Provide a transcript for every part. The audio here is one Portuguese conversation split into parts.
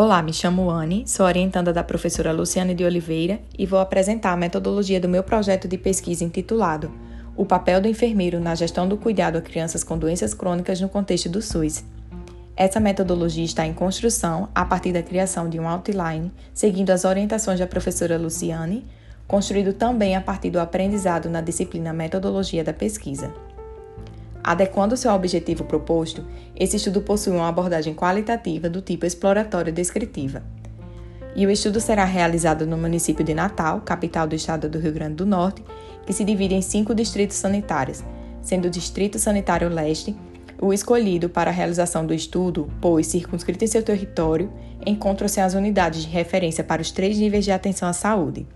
Olá, me chamo Anne, sou orientanda da professora Luciane de Oliveira e vou apresentar a metodologia do meu projeto de pesquisa intitulado O papel do enfermeiro na gestão do cuidado a crianças com doenças crônicas no contexto do SUS. Essa metodologia está em construção a partir da criação de um outline, seguindo as orientações da professora Luciane, construído também a partir do aprendizado na disciplina Metodologia da Pesquisa. Adequando-se ao objetivo proposto, esse estudo possui uma abordagem qualitativa do tipo exploratório descritiva. E o estudo será realizado no município de Natal, capital do estado do Rio Grande do Norte, que se divide em cinco distritos sanitários, sendo o Distrito Sanitário Leste o escolhido para a realização do estudo, pois, circunscrito em seu território, encontram-se as unidades de referência para os três níveis de atenção à saúde.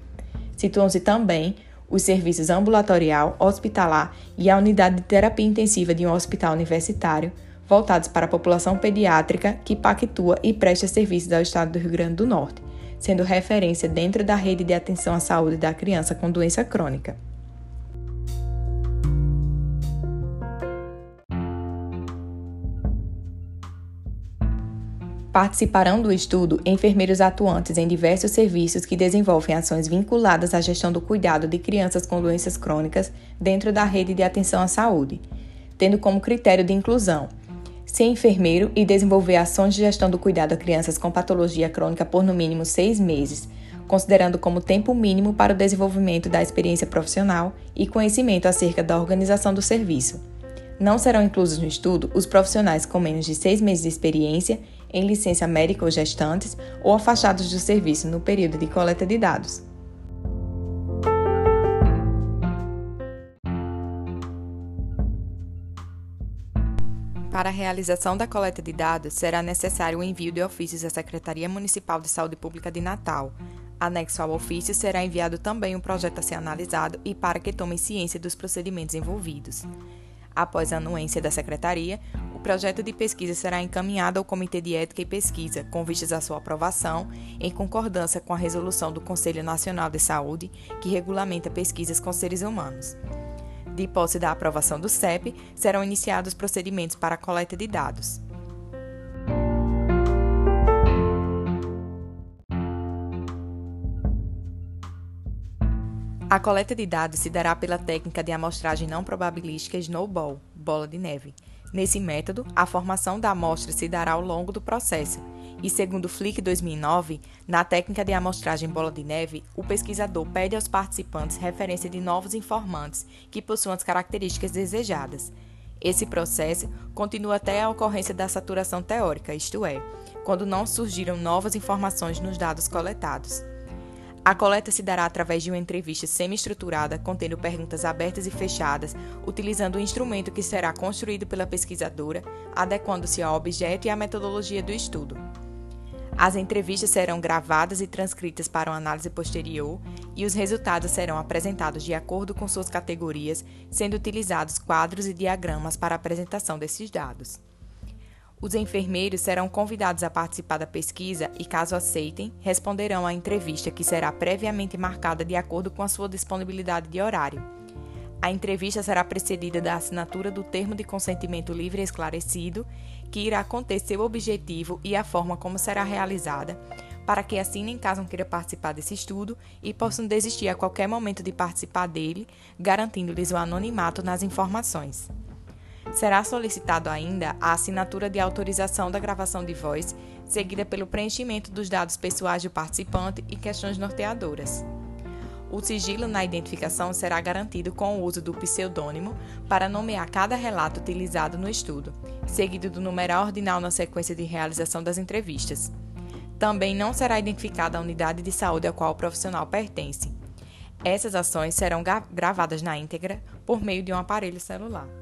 Situam-se também os serviços ambulatorial, hospitalar e a unidade de terapia intensiva de um hospital universitário, voltados para a população pediátrica que pactua e presta serviços ao Estado do Rio Grande do Norte, sendo referência dentro da rede de atenção à saúde da criança com doença crônica. Participarão do estudo enfermeiros atuantes em diversos serviços que desenvolvem ações vinculadas à gestão do cuidado de crianças com doenças crônicas dentro da rede de atenção à saúde, tendo como critério de inclusão ser enfermeiro e desenvolver ações de gestão do cuidado a crianças com patologia crônica por no mínimo seis meses, considerando como tempo mínimo para o desenvolvimento da experiência profissional e conhecimento acerca da organização do serviço. Não serão inclusos no estudo os profissionais com menos de seis meses de experiência em licença médica ou gestantes ou afastados do serviço no período de coleta de dados. Para a realização da coleta de dados, será necessário o envio de ofícios à Secretaria Municipal de Saúde Pública de Natal. Anexo ao ofício será enviado também um projeto a ser analisado e para que tomem ciência dos procedimentos envolvidos. Após a anuência da Secretaria, projeto de pesquisa será encaminhado ao Comitê de Ética e Pesquisa, com vistas à sua aprovação, em concordância com a resolução do Conselho Nacional de Saúde, que regulamenta pesquisas com seres humanos. De posse da aprovação do CEP, serão iniciados procedimentos para a coleta de dados. A coleta de dados se dará pela técnica de amostragem não probabilística Snowball, bola de neve. Nesse método, a formação da amostra se dará ao longo do processo, e segundo Flick 2009, na técnica de amostragem bola de neve, o pesquisador pede aos participantes referência de novos informantes que possuam as características desejadas. Esse processo continua até a ocorrência da saturação teórica, isto é, quando não surgiram novas informações nos dados coletados. A coleta se dará através de uma entrevista semi-estruturada, contendo perguntas abertas e fechadas, utilizando o instrumento que será construído pela pesquisadora, adequando-se ao objeto e à metodologia do estudo. As entrevistas serão gravadas e transcritas para uma análise posterior e os resultados serão apresentados de acordo com suas categorias, sendo utilizados quadros e diagramas para a apresentação desses dados. Os enfermeiros serão convidados a participar da pesquisa e, caso aceitem, responderão à entrevista que será previamente marcada de acordo com a sua disponibilidade de horário. A entrevista será precedida da assinatura do termo de consentimento livre e esclarecido, que irá conter seu objetivo e a forma como será realizada, para que assinem caso não queira participar desse estudo e possam desistir a qualquer momento de participar dele, garantindo-lhes o anonimato nas informações. Será solicitado ainda a assinatura de autorização da gravação de voz, seguida pelo preenchimento dos dados pessoais do participante e questões norteadoras. O sigilo na identificação será garantido com o uso do pseudônimo para nomear cada relato utilizado no estudo, seguido do numeral ordinal na sequência de realização das entrevistas. Também não será identificada a unidade de saúde a qual o profissional pertence. Essas ações serão gravadas na íntegra por meio de um aparelho celular.